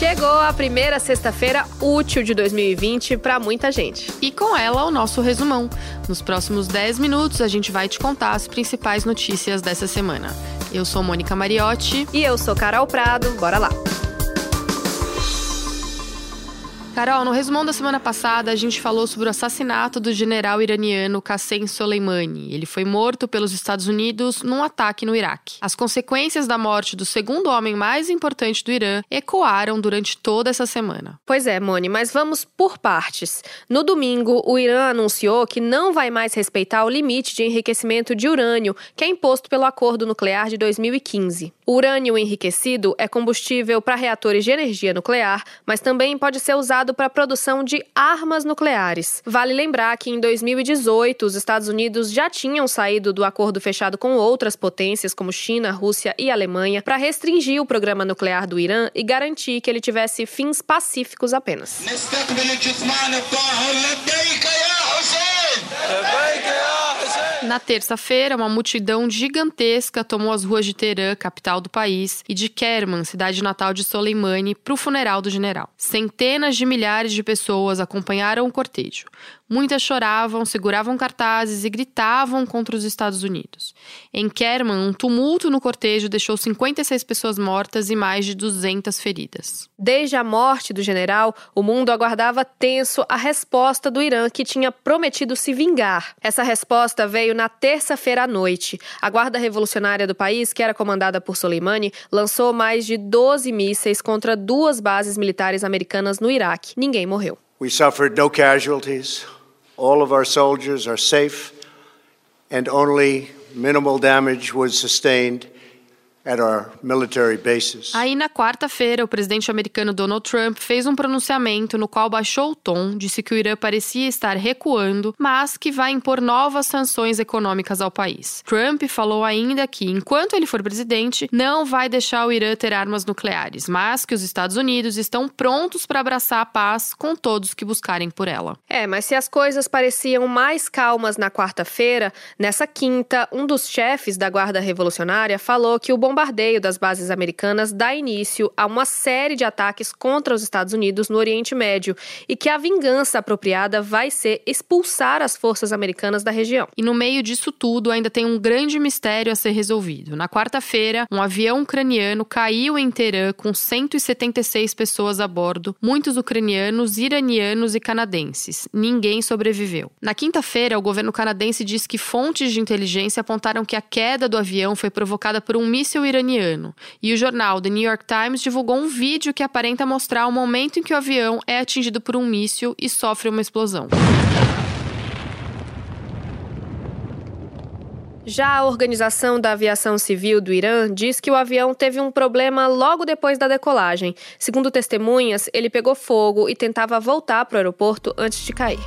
Chegou a primeira sexta-feira útil de 2020 para muita gente. E com ela, o nosso resumão. Nos próximos 10 minutos, a gente vai te contar as principais notícias dessa semana. Eu sou Mônica Mariotti. E eu sou Carol Prado. Bora lá! Carol, no resumão da semana passada, a gente falou sobre o assassinato do general iraniano Qassem Soleimani. Ele foi morto pelos Estados Unidos num ataque no Iraque. As consequências da morte do segundo homem mais importante do Irã ecoaram durante toda essa semana. Pois é, Moni, mas vamos por partes. No domingo, o Irã anunciou que não vai mais respeitar o limite de enriquecimento de urânio que é imposto pelo Acordo Nuclear de 2015. O urânio enriquecido é combustível para reatores de energia nuclear, mas também pode ser usado para a produção de armas nucleares. Vale lembrar que em 2018 os Estados Unidos já tinham saído do acordo fechado com outras potências como China, Rússia e Alemanha para restringir o programa nuclear do Irã e garantir que ele tivesse fins pacíficos apenas. Na terça-feira, uma multidão gigantesca tomou as ruas de Teherã, capital do país, e de Kerman, cidade natal de Soleimani, para o funeral do general. Centenas de milhares de pessoas acompanharam o cortejo. Muitas choravam, seguravam cartazes e gritavam contra os Estados Unidos. Em Kerman, um tumulto no cortejo deixou 56 pessoas mortas e mais de 200 feridas. Desde a morte do general, o mundo aguardava tenso a resposta do Irã, que tinha prometido se vingar. Essa resposta veio na terça-feira à noite. A Guarda Revolucionária do país, que era comandada por Soleimani, lançou mais de 12 mísseis contra duas bases militares americanas no Iraque. Ninguém morreu. We suffered no casualties. All of our soldiers are safe, and only minimal damage was sustained Aí, na quarta-feira, o presidente americano Donald Trump fez um pronunciamento no qual baixou o tom, disse que o Irã parecia estar recuando, mas que vai impor novas sanções econômicas ao país. Trump falou ainda que, enquanto ele for presidente, não vai deixar o Irã ter armas nucleares, mas que os Estados Unidos estão prontos para abraçar a paz com todos que buscarem por ela. É, mas se as coisas pareciam mais calmas na quarta-feira, nessa quinta, um dos chefes da Guarda Revolucionária falou que o bombardeio das bases americanas dá início a uma série de ataques contra os Estados Unidos no Oriente Médio e que a vingança apropriada vai ser expulsar as forças americanas da região. E no meio disso tudo, ainda tem um grande mistério a ser resolvido. Na quarta-feira, um avião ucraniano caiu em Teherã com 176 pessoas a bordo, muitos ucranianos, iranianos e canadenses. Ninguém sobreviveu. Na quinta-feira, o governo canadense diz que fontes de inteligência apontaram que a queda do avião foi provocada por um míssil míssil iraniano. E o jornal The New York Times divulgou um vídeo que aparenta mostrar o momento em que o avião é atingido por um míssil e sofre uma explosão. Já a Organização da Aviação Civil do Irã diz que o avião teve um problema logo depois da decolagem. Segundo testemunhas, ele pegou fogo e tentava voltar para o aeroporto antes de cair.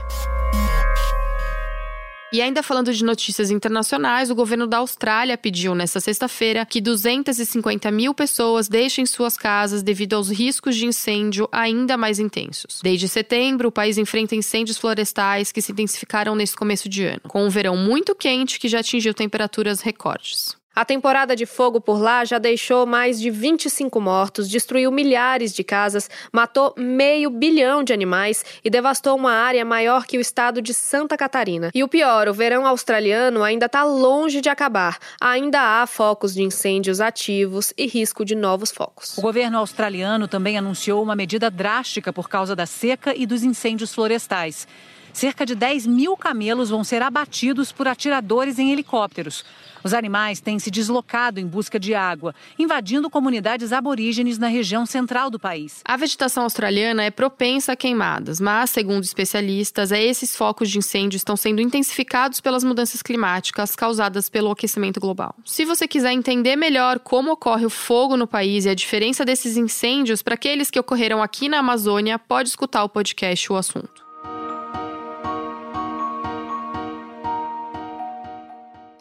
E ainda falando de notícias internacionais, o governo da Austrália pediu nesta sexta-feira que 250 mil pessoas deixem suas casas devido aos riscos de incêndio ainda mais intensos. Desde setembro, o país enfrenta incêndios florestais que se intensificaram nesse começo de ano, com um verão muito quente que já atingiu temperaturas recordes. A temporada de fogo por lá já deixou mais de 25 mortos, destruiu milhares de casas, matou meio bilhão de animais e devastou uma área maior que o estado de Santa Catarina. E o pior, o verão australiano ainda está longe de acabar. Ainda há focos de incêndios ativos e risco de novos focos. O governo australiano também anunciou uma medida drástica por causa da seca e dos incêndios florestais. Cerca de 10 mil camelos vão ser abatidos por atiradores em helicópteros. Os animais têm se deslocado em busca de água, invadindo comunidades aborígenes na região central do país. A vegetação australiana é propensa a queimadas, mas, segundo especialistas, é esses focos de incêndio estão sendo intensificados pelas mudanças climáticas causadas pelo aquecimento global. Se você quiser entender melhor como ocorre o fogo no país e a diferença desses incêndios para aqueles que ocorreram aqui na Amazônia, pode escutar o podcast O Assunto.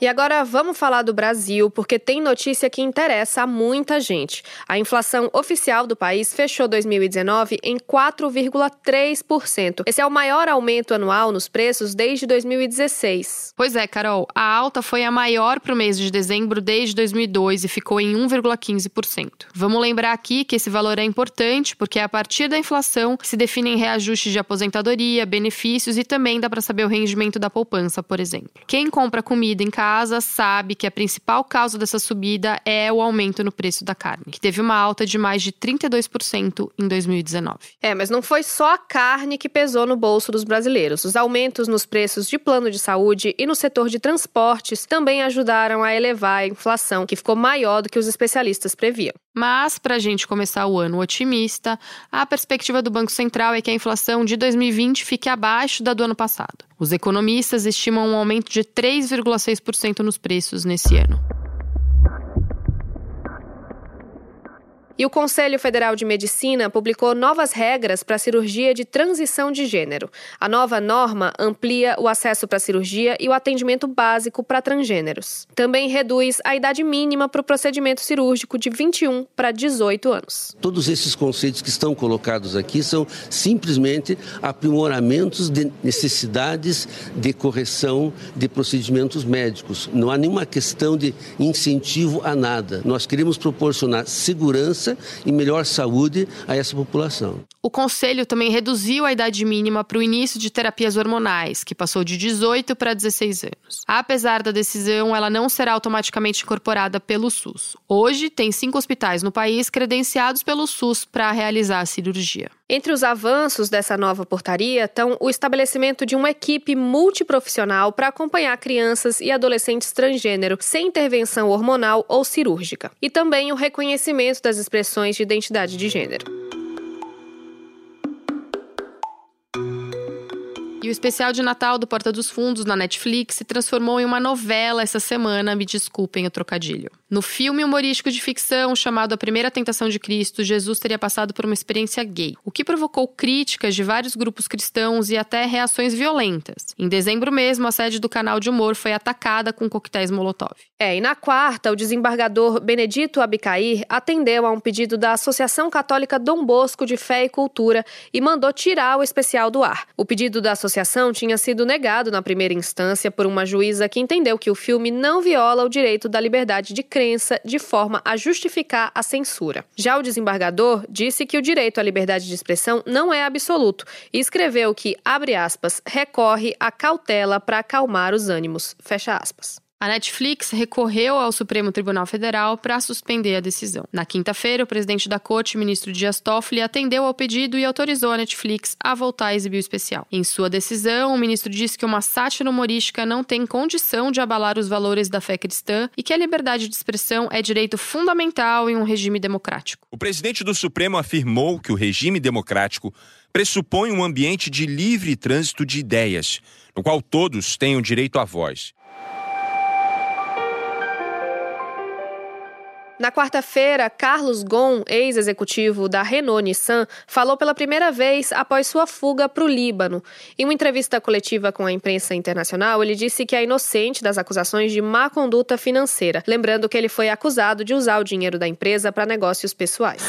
E agora vamos falar do Brasil, porque tem notícia que interessa a muita gente. A inflação oficial do país fechou 2019 em 4,3%. Esse é o maior aumento anual nos preços desde 2016. Pois é, Carol, a alta foi a maior para o mês de dezembro desde 2002 e ficou em 1,15%. Vamos lembrar aqui que esse valor é importante porque é a partir da inflação se definem reajustes de aposentadoria, benefícios e também dá para saber o rendimento da poupança, por exemplo. Quem compra comida em casa casa sabe que a principal causa dessa subida é o aumento no preço da carne, que teve uma alta de mais de 32% em 2019. É, mas não foi só a carne que pesou no bolso dos brasileiros. Os aumentos nos preços de plano de saúde e no setor de transportes também ajudaram a elevar a inflação, que ficou maior do que os especialistas previam. Mas, para a gente começar o ano otimista, a perspectiva do Banco Central é que a inflação de 2020 fique abaixo da do ano passado. Os economistas estimam um aumento de 3,6% nos preços nesse ano. E o Conselho Federal de Medicina publicou novas regras para a cirurgia de transição de gênero. A nova norma amplia o acesso para a cirurgia e o atendimento básico para transgêneros. Também reduz a idade mínima para o procedimento cirúrgico de 21 para 18 anos. Todos esses conceitos que estão colocados aqui são simplesmente aprimoramentos de necessidades de correção de procedimentos médicos. Não há nenhuma questão de incentivo a nada. Nós queremos proporcionar segurança segurança e melhor saúde a essa população. O Conselho também reduziu a idade mínima para o início de terapias hormonais, que passou de 18 para 16 anos. Apesar da decisão, ela não será automaticamente incorporada pelo SUS. Hoje, tem cinco hospitais no país credenciados pelo SUS para realizar a cirurgia. Entre os avanços dessa nova portaria estão o estabelecimento de uma equipe multiprofissional para acompanhar crianças e adolescentes transgênero sem intervenção hormonal ou cirúrgica, e também o reconhecimento das expressões de identidade de gênero. O especial de Natal do Porta dos Fundos na Netflix se transformou em uma novela essa semana, me desculpem o trocadilho. No filme humorístico de ficção chamado A Primeira Tentação de Cristo, Jesus teria passado por uma experiência gay, o que provocou críticas de vários grupos cristãos e até reações violentas. Em dezembro mesmo, a sede do canal de humor foi atacada com coquetéis Molotov. É, e na quarta, o desembargador Benedito Abicair atendeu a um pedido da Associação Católica Dom Bosco de Fé e Cultura e mandou tirar o especial do ar. O pedido da associação tinha sido negado na primeira instância por uma juíza que entendeu que o filme não viola o direito da liberdade de crença de forma a justificar a censura. Já o desembargador disse que o direito à liberdade de expressão não é absoluto e escreveu que, abre aspas, recorre à cautela para acalmar os ânimos, fecha aspas. A Netflix recorreu ao Supremo Tribunal Federal para suspender a decisão. Na quinta-feira, o presidente da corte, ministro Dias Toffoli, atendeu ao pedido e autorizou a Netflix a voltar a exibir o especial. Em sua decisão, o ministro disse que uma sátira humorística não tem condição de abalar os valores da fé cristã e que a liberdade de expressão é direito fundamental em um regime democrático. O presidente do Supremo afirmou que o regime democrático pressupõe um ambiente de livre trânsito de ideias, no qual todos tenham direito à voz. Na quarta-feira, Carlos Ghosn, ex-executivo da Renault-Nissan, falou pela primeira vez após sua fuga para o Líbano. Em uma entrevista coletiva com a imprensa internacional, ele disse que é inocente das acusações de má conduta financeira, lembrando que ele foi acusado de usar o dinheiro da empresa para negócios pessoais.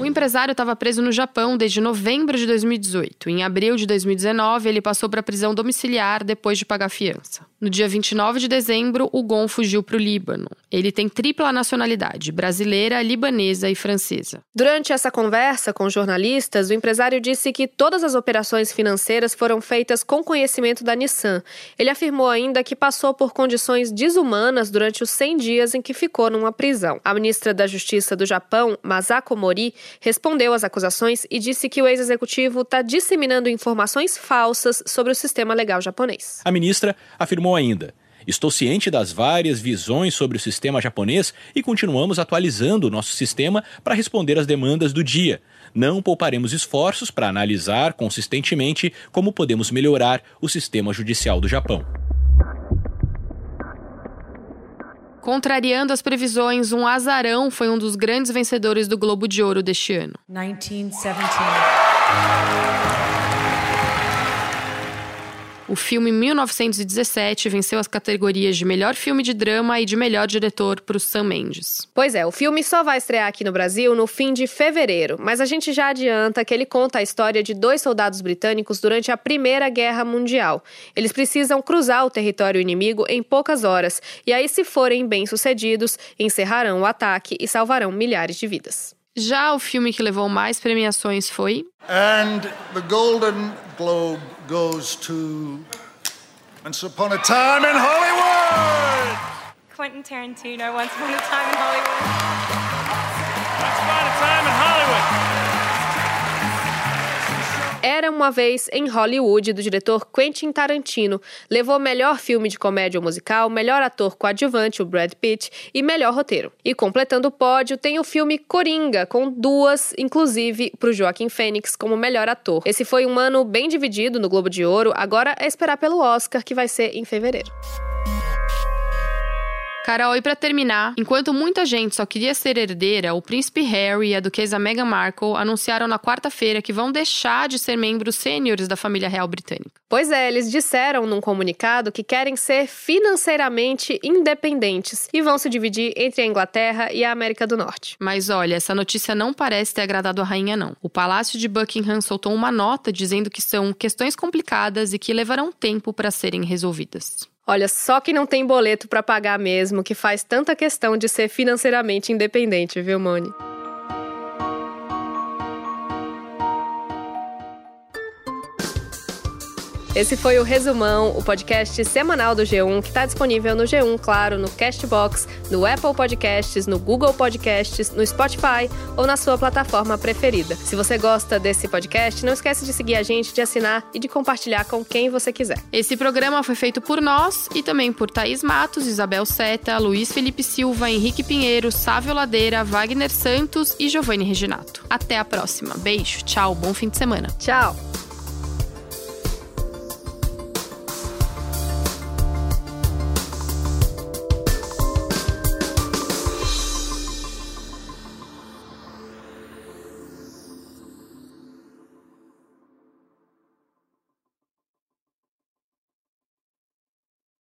O empresário estava preso no Japão desde novembro de 2018. Em abril de 2019, ele passou para prisão domiciliar depois de pagar fiança. No dia 29 de dezembro, o Gon fugiu para o Líbano. Ele tem tripla nacionalidade, brasileira, libanesa e francesa. Durante essa conversa com jornalistas, o empresário disse que todas as operações financeiras foram feitas com conhecimento da Nissan. Ele afirmou ainda que passou por condições desumanas durante os 100 dias em que ficou numa prisão. A ministra da Justiça do Japão, Masako Mori, respondeu às acusações e disse que o ex-executivo está disseminando informações falsas sobre o sistema legal japonês. A ministra afirmou ainda. Estou ciente das várias visões sobre o sistema japonês e continuamos atualizando o nosso sistema para responder às demandas do dia. Não pouparemos esforços para analisar consistentemente como podemos melhorar o sistema judicial do Japão. Contrariando as previsões, um azarão foi um dos grandes vencedores do Globo de Ouro deste ano. 1917. O filme 1917 venceu as categorias de melhor filme de drama e de melhor diretor para o Sam Mendes. Pois é, o filme só vai estrear aqui no Brasil no fim de fevereiro, mas a gente já adianta que ele conta a história de dois soldados britânicos durante a Primeira Guerra Mundial. Eles precisam cruzar o território inimigo em poucas horas, e aí, se forem bem-sucedidos, encerrarão o ataque e salvarão milhares de vidas. Já o filme que levou mais premiações foi. And the Golden Globe goes to Once Upon a Time in Hollywood! Quentin Tarantino, Once Upon a Time in Hollywood. Era uma vez em Hollywood, do diretor Quentin Tarantino. Levou melhor filme de comédia ou musical, melhor ator coadjuvante, o Brad Pitt, e melhor roteiro. E completando o pódio, tem o filme Coringa, com duas, inclusive, para o Joaquim Fênix como melhor ator. Esse foi um ano bem dividido no Globo de Ouro, agora é esperar pelo Oscar, que vai ser em fevereiro. Carol, e para terminar, enquanto muita gente só queria ser herdeira, o príncipe Harry e a duquesa Meghan Markle anunciaram na quarta-feira que vão deixar de ser membros sêniores da família real britânica. Pois é, eles disseram num comunicado que querem ser financeiramente independentes e vão se dividir entre a Inglaterra e a América do Norte. Mas olha, essa notícia não parece ter agradado a rainha não. O Palácio de Buckingham soltou uma nota dizendo que são questões complicadas e que levarão tempo para serem resolvidas. Olha, só que não tem boleto para pagar mesmo, que faz tanta questão de ser financeiramente independente, viu, Moni? Esse foi o Resumão, o podcast semanal do G1, que está disponível no G1, claro, no Castbox, no Apple Podcasts, no Google Podcasts, no Spotify ou na sua plataforma preferida. Se você gosta desse podcast, não esquece de seguir a gente, de assinar e de compartilhar com quem você quiser. Esse programa foi feito por nós e também por Thaís Matos, Isabel Seta, Luiz Felipe Silva, Henrique Pinheiro, Sávio Ladeira, Wagner Santos e Giovanni Reginato. Até a próxima. Beijo, tchau, bom fim de semana. Tchau.